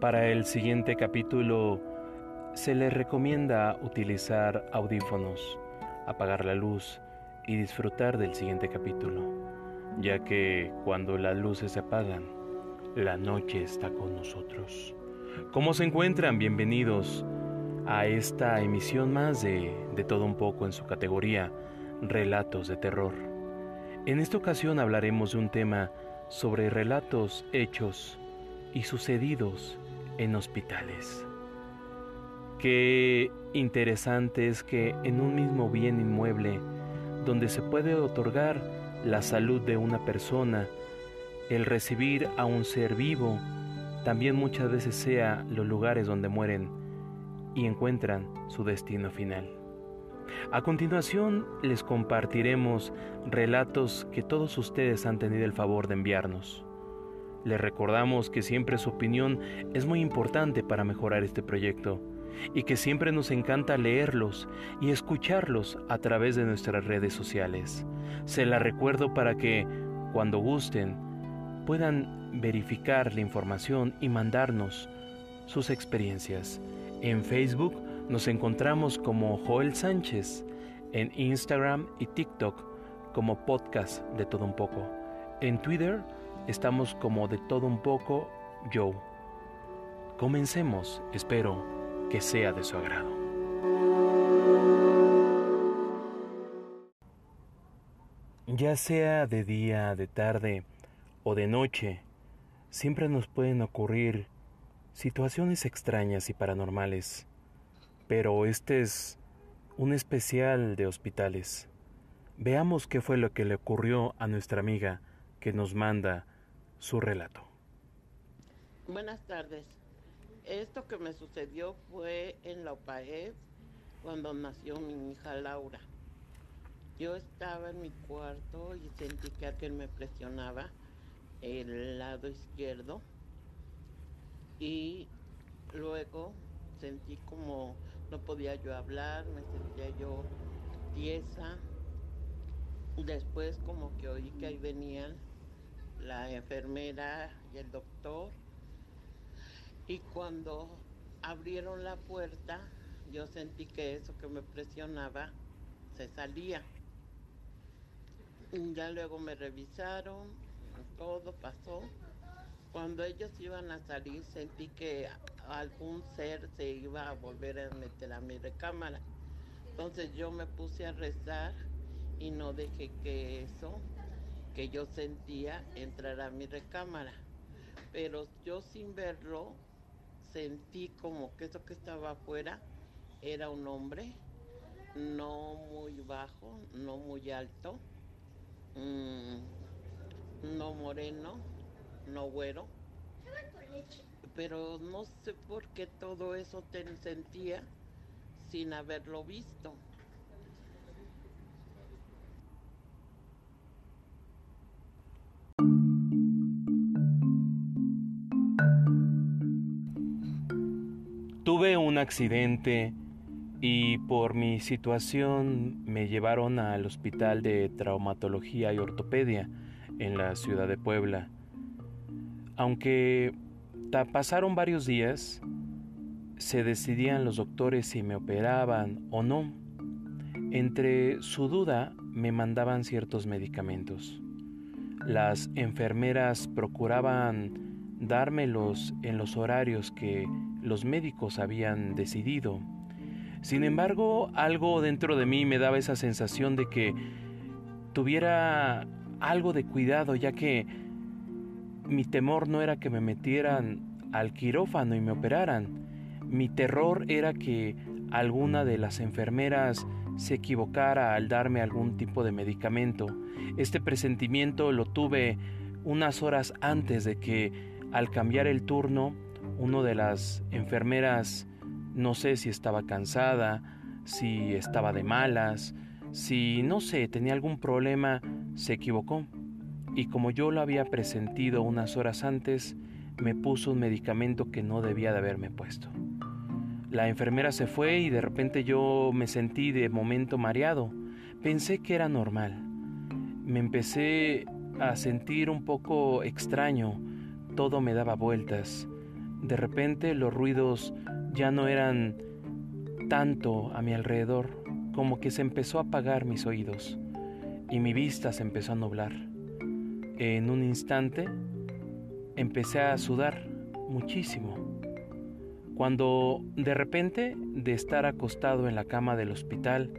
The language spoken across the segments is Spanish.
Para el siguiente capítulo se le recomienda utilizar audífonos, apagar la luz y disfrutar del siguiente capítulo, ya que cuando las luces se apagan, la noche está con nosotros. ¿Cómo se encuentran? Bienvenidos a esta emisión más de, de todo un poco en su categoría Relatos de Terror. En esta ocasión hablaremos de un tema sobre relatos hechos y sucedidos en hospitales. Qué interesante es que en un mismo bien inmueble, donde se puede otorgar la salud de una persona, el recibir a un ser vivo, también muchas veces sea los lugares donde mueren y encuentran su destino final. A continuación les compartiremos relatos que todos ustedes han tenido el favor de enviarnos. Les recordamos que siempre su opinión es muy importante para mejorar este proyecto y que siempre nos encanta leerlos y escucharlos a través de nuestras redes sociales. Se la recuerdo para que, cuando gusten, puedan verificar la información y mandarnos sus experiencias. En Facebook nos encontramos como Joel Sánchez, en Instagram y TikTok como podcast de todo un poco. En Twitter estamos como de todo un poco Joe. Comencemos, espero que sea de su agrado. Ya sea de día, de tarde o de noche, siempre nos pueden ocurrir situaciones extrañas y paranormales, pero este es un especial de hospitales. Veamos qué fue lo que le ocurrió a nuestra amiga que nos manda su relato. Buenas tardes. Esto que me sucedió fue en la OPAEF cuando nació mi hija Laura. Yo estaba en mi cuarto y sentí que alguien me presionaba el lado izquierdo y luego sentí como no podía yo hablar, me sentía yo tiesa. Después como que oí que ahí venían la enfermera y el doctor y cuando abrieron la puerta, yo sentí que eso que me presionaba se salía. Ya luego me revisaron, todo pasó. Cuando ellos iban a salir, sentí que algún ser se iba a volver a meter a mi recámara. Entonces yo me puse a rezar y no dejé que eso que yo sentía entrara a mi recámara. Pero yo sin verlo sentí como que eso que estaba afuera era un hombre, no muy bajo, no muy alto, mm, no moreno, no güero. Pero no sé por qué todo eso te sentía sin haberlo visto. Tuve un accidente y por mi situación me llevaron al hospital de traumatología y ortopedia en la ciudad de Puebla. Aunque pasaron varios días, se decidían los doctores si me operaban o no. Entre su duda me mandaban ciertos medicamentos. Las enfermeras procuraban dármelos en los horarios que los médicos habían decidido. Sin embargo, algo dentro de mí me daba esa sensación de que tuviera algo de cuidado, ya que mi temor no era que me metieran al quirófano y me operaran. Mi terror era que alguna de las enfermeras se equivocara al darme algún tipo de medicamento. Este presentimiento lo tuve unas horas antes de que, al cambiar el turno, uno de las enfermeras, no sé si estaba cansada, si estaba de malas, si no sé, tenía algún problema, se equivocó. Y como yo lo había presentido unas horas antes, me puso un medicamento que no debía de haberme puesto. La enfermera se fue y de repente yo me sentí de momento mareado. Pensé que era normal. Me empecé a sentir un poco extraño. Todo me daba vueltas De repente los ruidos ya no eran tanto a mi alrededor, como que se empezó a apagar mis oídos y mi vista se empezó a nublar. En un instante empecé a sudar muchísimo. Cuando de repente de estar acostado en la cama del hospital,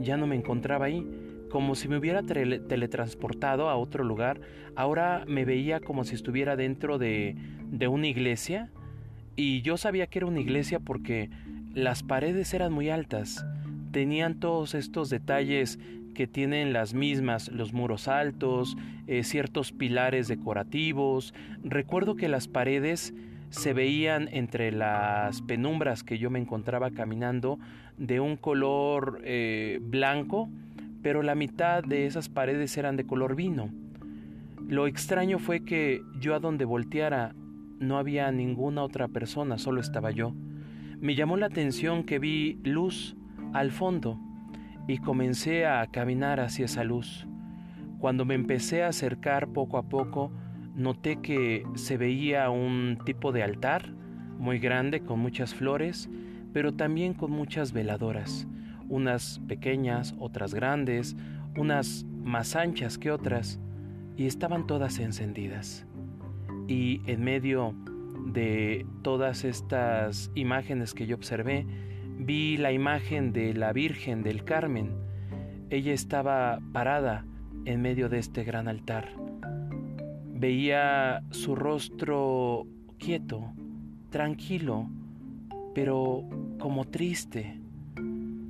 ya no me encontraba ahí, como si me hubiera teletransportado a otro lugar. Ahora me veía como si estuviera dentro de, de una iglesia y yo sabía que era una iglesia porque las paredes eran muy altas, tenían todos estos detalles que tienen las mismas, los muros altos, eh, ciertos pilares decorativos. Recuerdo que las paredes se veían entre las penumbras que yo me encontraba caminando de un color eh, blanco, pero la mitad de esas paredes eran de color vino. Lo extraño fue que yo a donde volteara no había ninguna otra persona, solo estaba yo. Me llamó la atención que vi luz al fondo y comencé a caminar hacia esa luz. Cuando me empecé a acercar poco a poco, noté que se veía un tipo de altar muy grande con muchas flores, pero también con muchas veladoras, unas pequeñas, otras grandes, unas más anchas que otras, y estaban todas encendidas. Y en medio de todas estas imágenes que yo observé, vi la imagen de la Virgen del Carmen. Ella estaba parada en medio de este gran altar Veía su rostro quieto, tranquilo, pero como triste.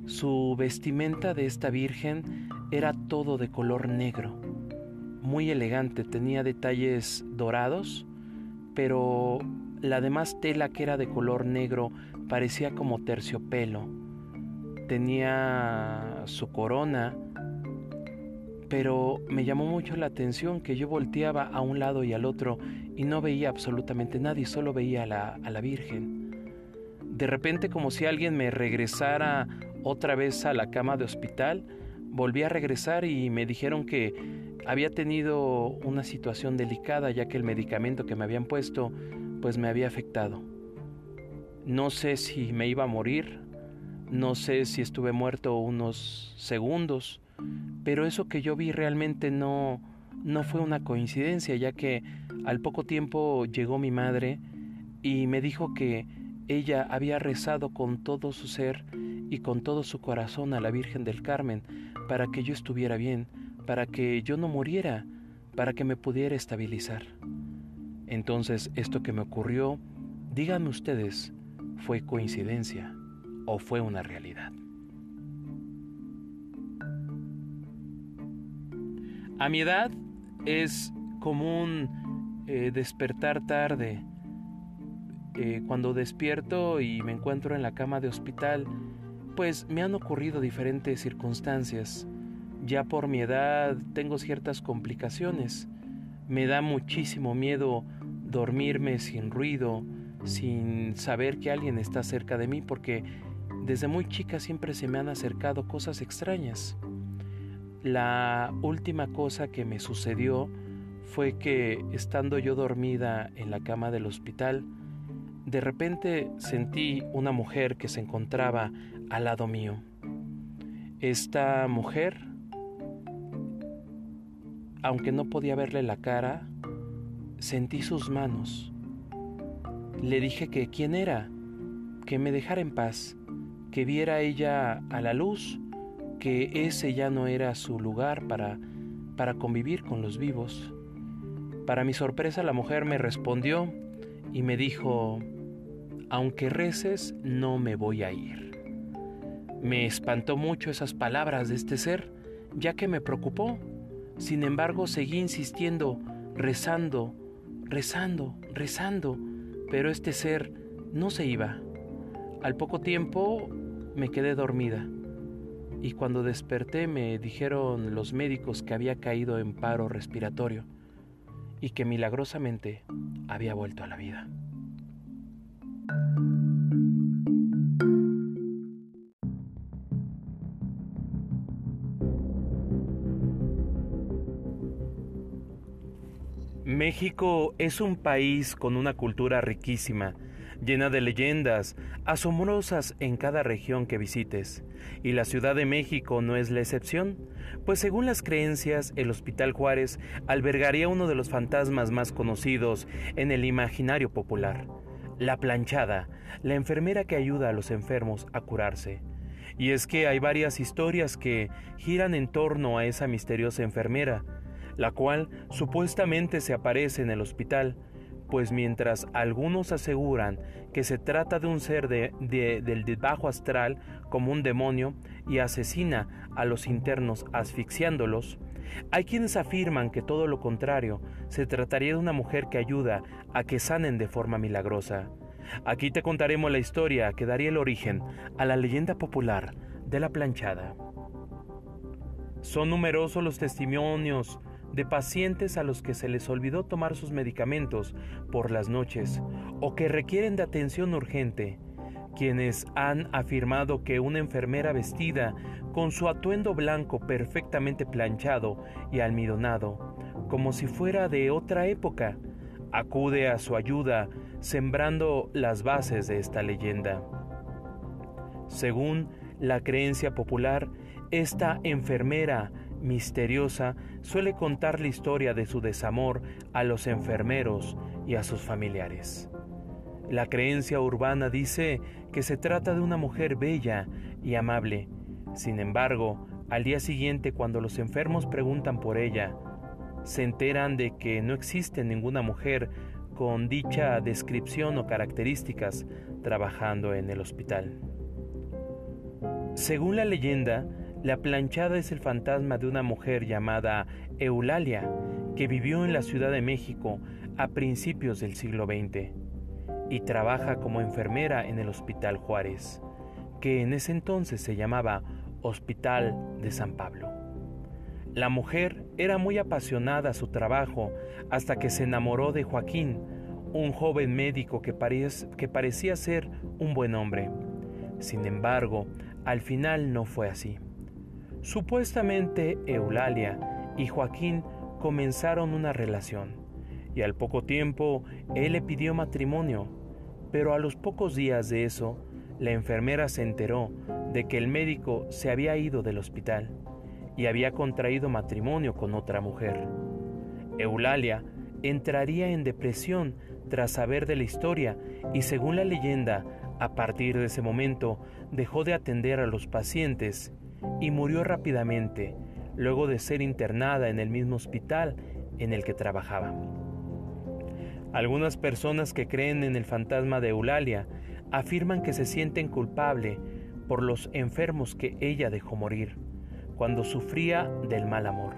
Su vestimenta de esta Virgen era todo de color negro, muy elegante, tenía detalles dorados, pero la demás tela que era de color negro parecía como terciopelo. Tenía su corona, pero me llamó mucho la atención que yo volteaba a un lado y al otro y no veía absolutamente nadie, solo veía a la, a la Virgen. De repente como si alguien me regresara otra vez a la cama de hospital, volví a regresar y me dijeron que había tenido una situación delicada ya que el medicamento que me habían puesto pues me había afectado. No sé si me iba a morir, no sé si estuve muerto unos segundos, pero eso que yo vi realmente no, no fue una coincidencia, ya que al poco tiempo llegó mi madre y me dijo que ella había rezado con todo su ser y con todo su corazón a la Virgen del Carmen para que yo estuviera bien, para que yo no muriera, para que me pudiera estabilizar. Entonces esto que me ocurrió, díganme ustedes, ¿fue coincidencia o fue una realidad? A mi edad es común eh, despertar tarde. Eh, cuando despierto y me encuentro en la cama de hospital, pues me han ocurrido diferentes circunstancias. Ya por mi edad tengo ciertas complicaciones. Me da muchísimo miedo dormirme sin ruido, sin saber que alguien está cerca de mí, porque desde muy chica siempre se me han acercado cosas extrañas. La última cosa que me sucedió fue que estando yo dormida en la cama del hospital, de repente sentí una mujer que se encontraba al lado mío. Esta mujer, aunque no podía verle la cara, sentí sus manos. Le dije que quién era, que me dejara en paz, que viera ella a la luz que ese ya no era su lugar para, para convivir con los vivos. Para mi sorpresa la mujer me respondió y me dijo, aunque reces, no me voy a ir. Me espantó mucho esas palabras de este ser, ya que me preocupó. Sin embargo, seguí insistiendo, rezando, rezando, rezando, pero este ser no se iba. Al poco tiempo me quedé dormida y cuando desperté me dijeron los médicos que había caído en paro respiratorio y que milagrosamente había vuelto a la vida. México es un país con una cultura riquísima, llena de leyendas, asombrosas en cada región que visites, y la Ciudad de México no es la excepción, pues según las creencias, el Hospital Juárez albergaría uno de los fantasmas más conocidos en el imaginario popular, la planchada, la enfermera que ayuda a los enfermos a curarse. Y es que hay varias historias que giran en torno a esa misteriosa enfermera, la cual supuestamente se aparece en el hospital, pues mientras algunos aseguran que se trata de un ser de, del bajo astral como un demonio y asesina a los internos asfixiándolos, hay quienes afirman que todo lo contrario, se trataría de una mujer que ayuda a que sanen de forma milagrosa. Aquí te contaremos la historia que daría el origen a la leyenda popular de la planchada. Son numerosos los testimonios de pacientes a los que se les olvidó tomar sus medicamentos por las noches o que requieren de atención urgente, quienes han afirmado que una enfermera vestida con su atuendo blanco perfectamente planchado y almidonado, como si fuera de otra época, acude a su ayuda sembrando las bases de esta leyenda. Según la creencia popular, esta enfermera misteriosa suele contar la historia de su desamor a los enfermeros y a sus familiares. La creencia urbana dice que se trata de una mujer bella y amable. Sin embargo, al día siguiente cuando los enfermos preguntan por ella, se enteran de que no existe ninguna mujer con dicha descripción o características trabajando en el hospital. Según la leyenda, la planchada es el fantasma de una mujer llamada Eulalia, que vivió en la Ciudad de México a principios del siglo XX y trabaja como enfermera en el Hospital Juárez, que en ese entonces se llamaba Hospital de San Pablo. La mujer era muy apasionada a su trabajo hasta que se enamoró de Joaquín, un joven médico que, que parecía ser un buen hombre. Sin embargo, al final no fue así. Supuestamente Eulalia y Joaquín comenzaron una relación y al poco tiempo él le pidió matrimonio, pero a los pocos días de eso, la enfermera se enteró de que el médico se había ido del hospital y había contraído matrimonio con otra mujer. Eulalia entraría en depresión tras saber de la historia y según la leyenda, a partir de ese momento dejó de atender a los pacientes y murió rápidamente luego de ser internada en el mismo hospital en el que trabajaba. Algunas personas que creen en el fantasma de Eulalia afirman que se sienten culpable por los enfermos que ella dejó morir cuando sufría del mal amor.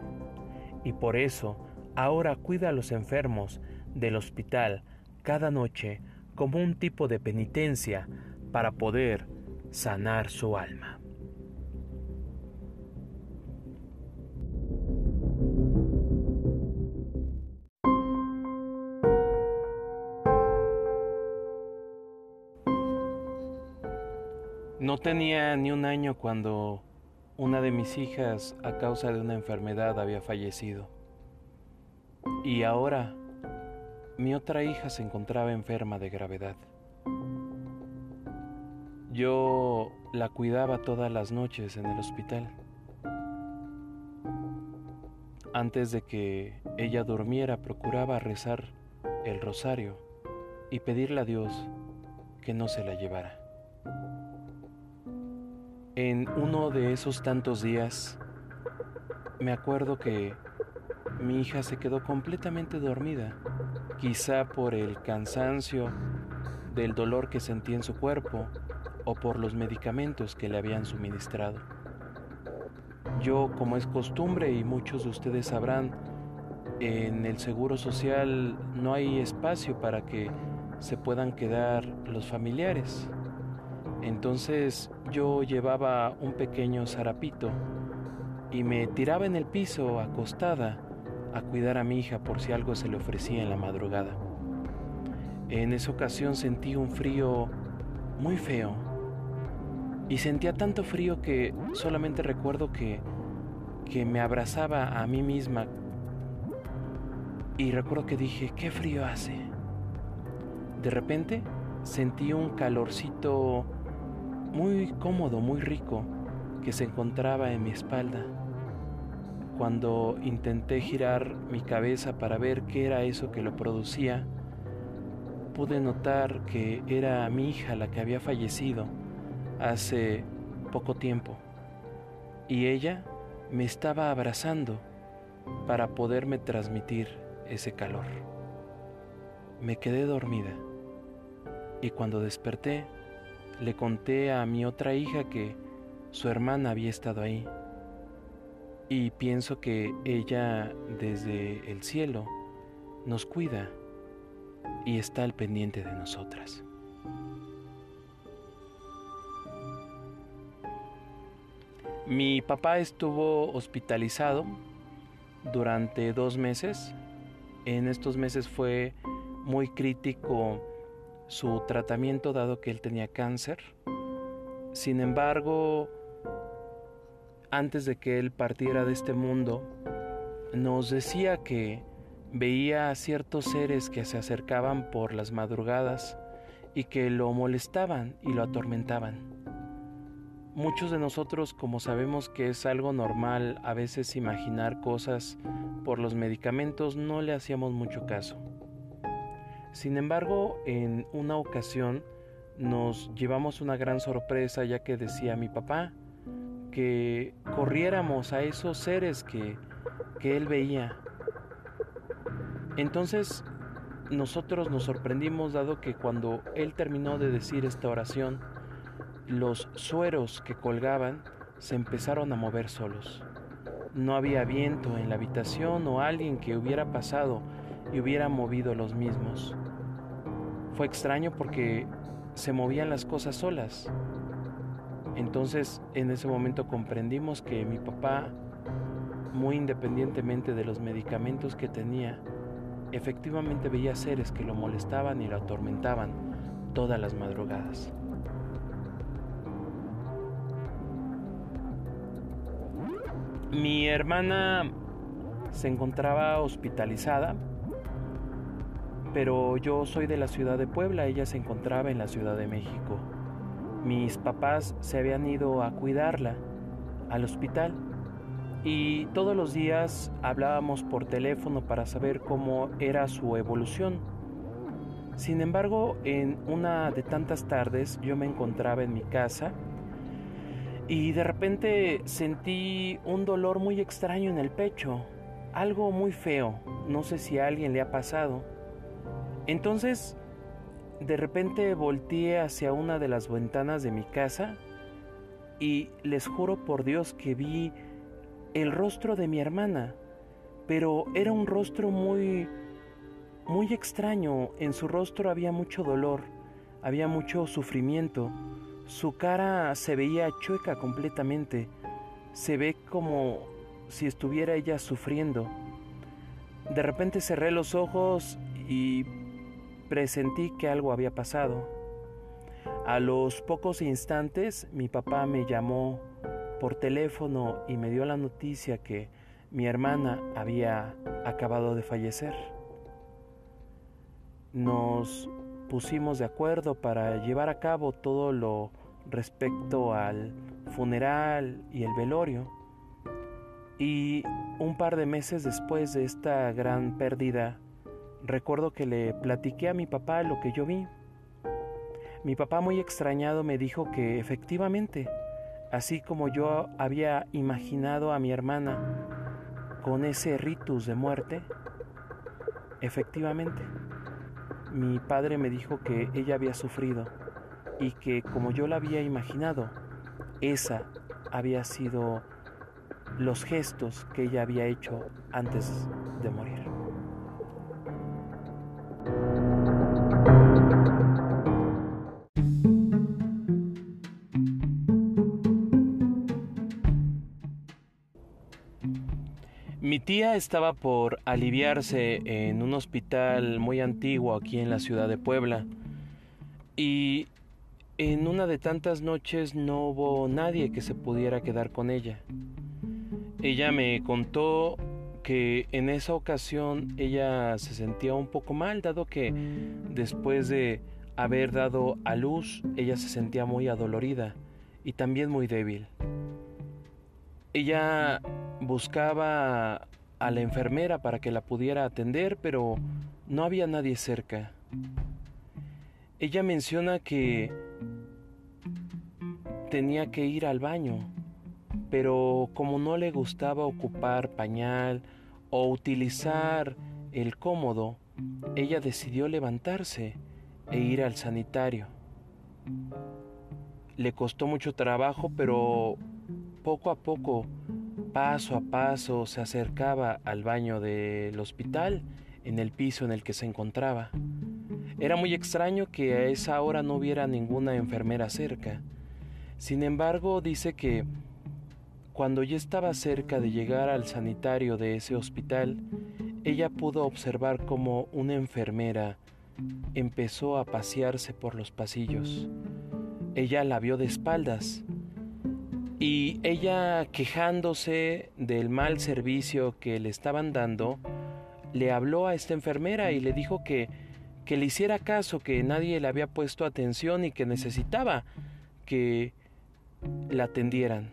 Y por eso ahora cuida a los enfermos del hospital cada noche como un tipo de penitencia para poder sanar su alma. No tenía ni un año cuando una de mis hijas a causa de una enfermedad había fallecido. Y ahora mi otra hija se encontraba enferma de gravedad. Yo la cuidaba todas las noches en el hospital. Antes de que ella durmiera procuraba rezar el rosario y pedirle a Dios que no se la llevara. En uno de esos tantos días, me acuerdo que mi hija se quedó completamente dormida, quizá por el cansancio del dolor que sentía en su cuerpo o por los medicamentos que le habían suministrado. Yo, como es costumbre y muchos de ustedes sabrán, en el Seguro Social no hay espacio para que se puedan quedar los familiares. Entonces yo llevaba un pequeño zarapito y me tiraba en el piso acostada a cuidar a mi hija por si algo se le ofrecía en la madrugada. En esa ocasión sentí un frío muy feo y sentía tanto frío que solamente recuerdo que, que me abrazaba a mí misma y recuerdo que dije, qué frío hace. De repente sentí un calorcito muy cómodo, muy rico, que se encontraba en mi espalda. Cuando intenté girar mi cabeza para ver qué era eso que lo producía, pude notar que era mi hija la que había fallecido hace poco tiempo y ella me estaba abrazando para poderme transmitir ese calor. Me quedé dormida y cuando desperté le conté a mi otra hija que su hermana había estado ahí y pienso que ella desde el cielo nos cuida y está al pendiente de nosotras. Mi papá estuvo hospitalizado durante dos meses. En estos meses fue muy crítico su tratamiento dado que él tenía cáncer. Sin embargo, antes de que él partiera de este mundo, nos decía que veía a ciertos seres que se acercaban por las madrugadas y que lo molestaban y lo atormentaban. Muchos de nosotros, como sabemos que es algo normal a veces imaginar cosas por los medicamentos, no le hacíamos mucho caso. Sin embargo, en una ocasión nos llevamos una gran sorpresa ya que decía mi papá que corriéramos a esos seres que, que él veía entonces nosotros nos sorprendimos dado que cuando él terminó de decir esta oración, los sueros que colgaban se empezaron a mover solos. No había viento en la habitación o alguien que hubiera pasado y hubiera movido los mismos. Fue extraño porque se movían las cosas solas. Entonces en ese momento comprendimos que mi papá, muy independientemente de los medicamentos que tenía, efectivamente veía seres que lo molestaban y lo atormentaban todas las madrugadas. Mi hermana se encontraba hospitalizada, pero yo soy de la ciudad de Puebla, ella se encontraba en la Ciudad de México. Mis papás se habían ido a cuidarla al hospital y todos los días hablábamos por teléfono para saber cómo era su evolución. Sin embargo, en una de tantas tardes yo me encontraba en mi casa y de repente sentí un dolor muy extraño en el pecho, algo muy feo, no sé si a alguien le ha pasado. Entonces, de repente volteé hacia una de las ventanas de mi casa y les juro por Dios que vi el rostro de mi hermana, pero era un rostro muy muy extraño. En su rostro había mucho dolor, había mucho sufrimiento. Su cara se veía chueca completamente. Se ve como si estuviera ella sufriendo. De repente cerré los ojos y presentí que algo había pasado. A los pocos instantes mi papá me llamó por teléfono y me dio la noticia que mi hermana había acabado de fallecer. Nos pusimos de acuerdo para llevar a cabo todo lo respecto al funeral y el velorio. Y un par de meses después de esta gran pérdida, recuerdo que le platiqué a mi papá lo que yo vi. Mi papá muy extrañado me dijo que efectivamente así como yo había imaginado a mi hermana con ese ritus de muerte, efectivamente, mi padre me dijo que ella había sufrido y que como yo la había imaginado, esa había sido los gestos que ella había hecho antes de morir. Tía estaba por aliviarse en un hospital muy antiguo aquí en la ciudad de Puebla y en una de tantas noches no hubo nadie que se pudiera quedar con ella. Ella me contó que en esa ocasión ella se sentía un poco mal, dado que después de haber dado a luz, ella se sentía muy adolorida y también muy débil. Ella buscaba a la enfermera para que la pudiera atender, pero no había nadie cerca. Ella menciona que tenía que ir al baño, pero como no le gustaba ocupar pañal o utilizar el cómodo, ella decidió levantarse e ir al sanitario. Le costó mucho trabajo, pero poco a poco, paso a paso, se acercaba al baño del hospital en el piso en el que se encontraba. Era muy extraño que a esa hora no hubiera ninguna enfermera cerca. Sin embargo, dice que cuando ya estaba cerca de llegar al sanitario de ese hospital, ella pudo observar cómo una enfermera empezó a pasearse por los pasillos. Ella la vio de espaldas y ella quejándose del mal servicio que le estaban dando, le habló a esta enfermera y le dijo que, que le hiciera caso, que nadie le había puesto atención y que necesitaba que la atendieran.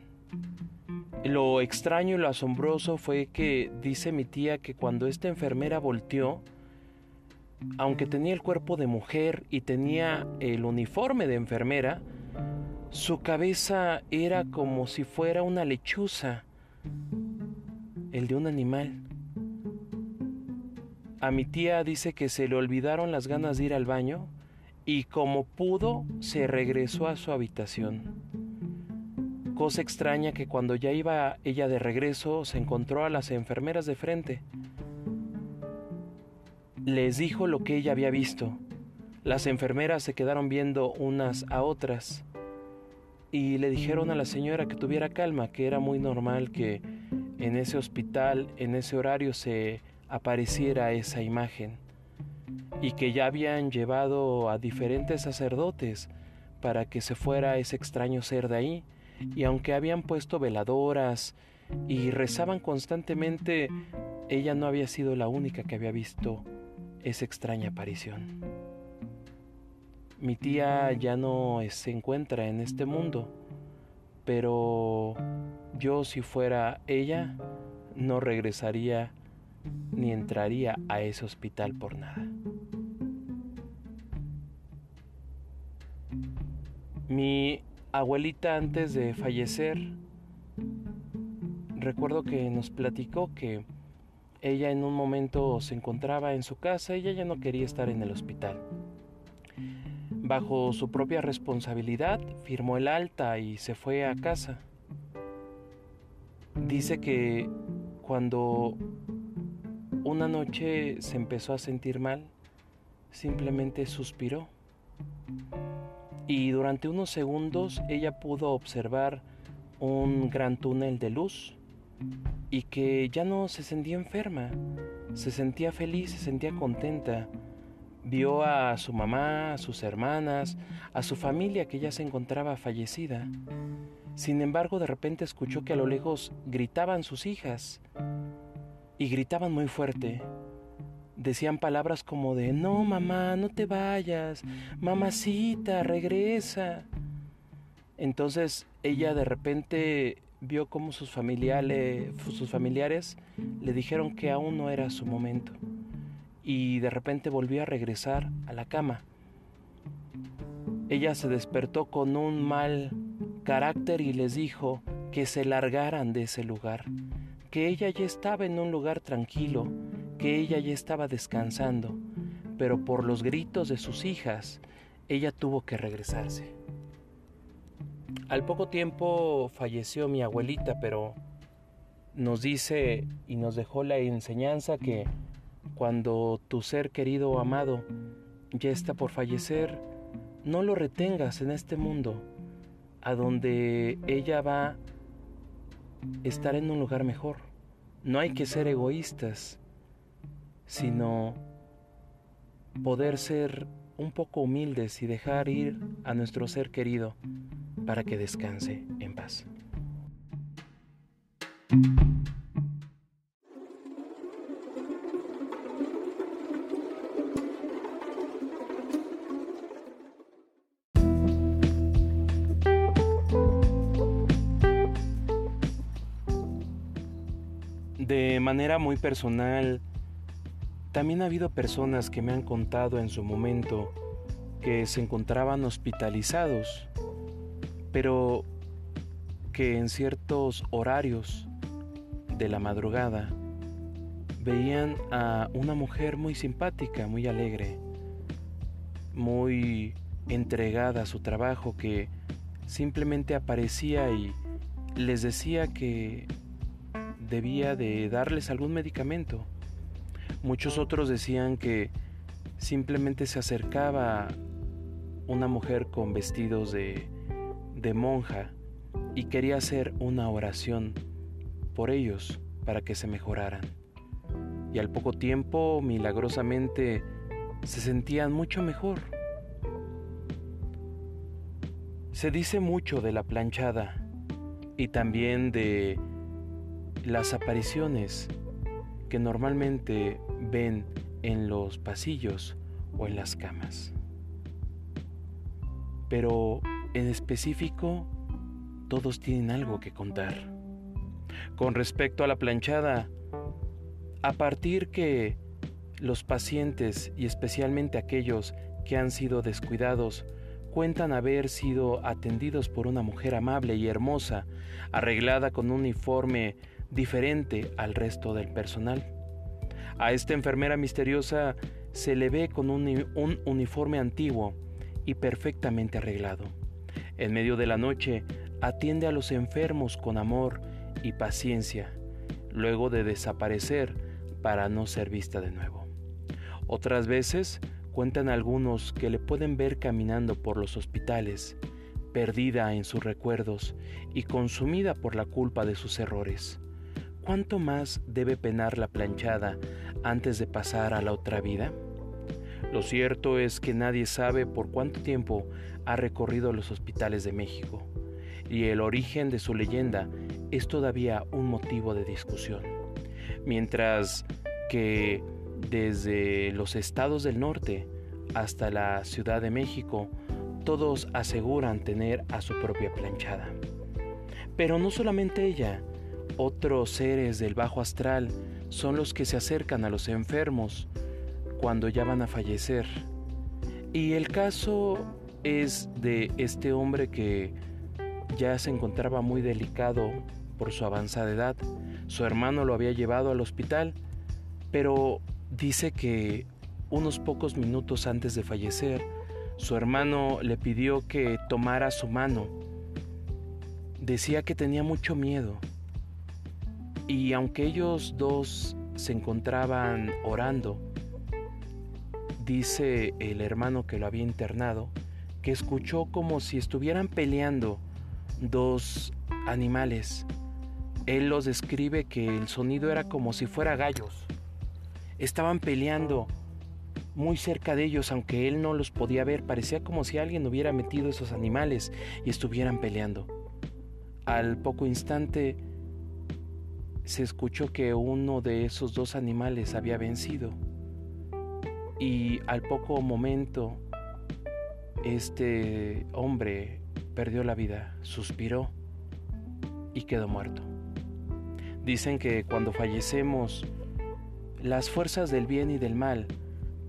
Lo extraño y lo asombroso fue que dice mi tía que cuando esta enfermera volteó, aunque tenía el cuerpo de mujer y tenía el uniforme de enfermera, su cabeza era como si fuera una lechuza, el de un animal. A mi tía dice que se le olvidaron las ganas de ir al baño y como pudo se regresó a su habitación. Cosa extraña que cuando ya iba ella de regreso se encontró a las enfermeras de frente. Les dijo lo que ella había visto. Las enfermeras se quedaron viendo unas a otras y le dijeron a la señora que tuviera calma, que era muy normal que en ese hospital, en ese horario se apareciera esa imagen y que ya habían llevado a diferentes sacerdotes para que se fuera ese extraño ser de ahí y aunque habían puesto veladoras y rezaban constantemente, ella no había sido la única que había visto esa extraña aparición. Mi tía ya no se encuentra en este mundo, pero yo si fuera ella, no regresaría ni entraría a ese hospital por nada. Mi abuelita antes de fallecer, recuerdo que nos platicó que ella en un momento se encontraba en su casa ella ya no quería estar en el hospital. Bajo su propia responsabilidad, firmó el alta y se fue a casa. Dice que cuando una noche se empezó a sentir mal, simplemente suspiró. Y durante unos segundos ella pudo observar un gran túnel de luz y que ya no se sentía enferma, se sentía feliz, se sentía contenta. Vio a su mamá, a sus hermanas, a su familia que ya se encontraba fallecida. Sin embargo, de repente escuchó que a lo lejos gritaban sus hijas y gritaban muy fuerte. Decían palabras como de, no mamá, no te vayas, mamacita, regresa. Entonces ella de repente vio como sus familiares, sus familiares le dijeron que aún no era su momento y de repente volvió a regresar a la cama. Ella se despertó con un mal carácter y les dijo que se largaran de ese lugar, que ella ya estaba en un lugar tranquilo, que ella ya estaba descansando, pero por los gritos de sus hijas, ella tuvo que regresarse. Al poco tiempo falleció mi abuelita, pero nos dice y nos dejó la enseñanza que cuando tu ser querido o amado ya está por fallecer, no lo retengas en este mundo, a donde ella va a estar en un lugar mejor. No hay que ser egoístas, sino poder ser un poco humildes y dejar ir a nuestro ser querido para que descanse en paz. Manera muy personal, también ha habido personas que me han contado en su momento que se encontraban hospitalizados, pero que en ciertos horarios de la madrugada veían a una mujer muy simpática, muy alegre, muy entregada a su trabajo que simplemente aparecía y les decía que debía de darles algún medicamento. Muchos otros decían que simplemente se acercaba una mujer con vestidos de, de monja y quería hacer una oración por ellos para que se mejoraran. Y al poco tiempo, milagrosamente, se sentían mucho mejor. Se dice mucho de la planchada y también de las apariciones que normalmente ven en los pasillos o en las camas. Pero en específico, todos tienen algo que contar. Con respecto a la planchada, a partir que los pacientes y especialmente aquellos que han sido descuidados cuentan haber sido atendidos por una mujer amable y hermosa, arreglada con un uniforme diferente al resto del personal. A esta enfermera misteriosa se le ve con un, un, uniforme antiguo y perfectamente arreglado. En medio de la noche atiende a los enfermos con amor y paciencia, luego de desaparecer para no ser vista de nuevo. Otras veces cuentan algunos que le pueden ver caminando por los hospitales, perdida en sus recuerdos y consumida por la culpa de sus errores. ¿Cuánto más debe penar la planchada antes de pasar a la otra vida? Lo cierto es que nadie sabe por cuánto tiempo ha recorrido los hospitales de México, y el origen de su leyenda es todavía un motivo de discusión. Mientras que desde los estados del norte hasta la Ciudad de México, todos aseguran tener a su propia planchada. Pero no solamente ella, otros seres del bajo astral son los que se acercan a los enfermos cuando ya van a fallecer. Y el caso es de este hombre que ya se encontraba muy delicado por su avanzada edad. Su hermano lo había llevado al hospital, pero dice que unos pocos minutos antes de fallecer, su hermano le pidió que tomara su mano. Decía que tenía mucho miedo. Y aunque ellos dos se encontraban orando, dice el hermano que lo había internado, que escuchó como si estuvieran peleando dos animales él los describe que el sonido era como si fuera gallos. Estaban peleando muy cerca de ellos, aunque él no los podía ver. Parecía como si alguien hubiera metido esos animales y estuvieran peleando. Al poco instante se escuchó que uno de esos dos animales había vencido. Y al poco momento este hombre perdió la vida, suspiró y quedó muerto. Dicen que cuando fallecemos, las fuerzas del bien y del mal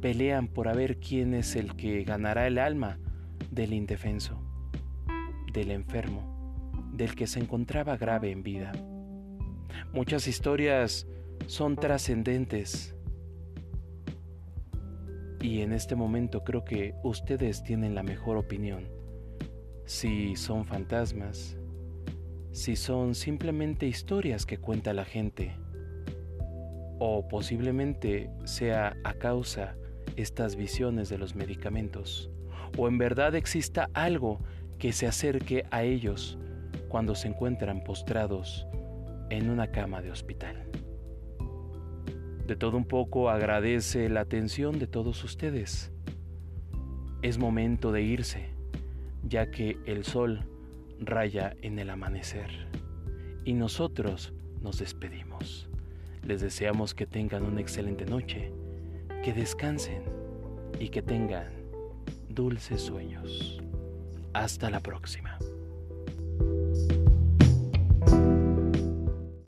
pelean por a ver quién es el que ganará el alma del indefenso, del enfermo, del que se encontraba grave en vida. Muchas historias son trascendentes y en este momento creo que ustedes tienen la mejor opinión. Si son fantasmas, si son simplemente historias que cuenta la gente o posiblemente sea a causa estas visiones de los medicamentos o en verdad exista algo que se acerque a ellos cuando se encuentran postrados en una cama de hospital. De todo un poco agradece la atención de todos ustedes. Es momento de irse, ya que el sol raya en el amanecer. Y nosotros nos despedimos. Les deseamos que tengan una excelente noche, que descansen y que tengan dulces sueños. Hasta la próxima.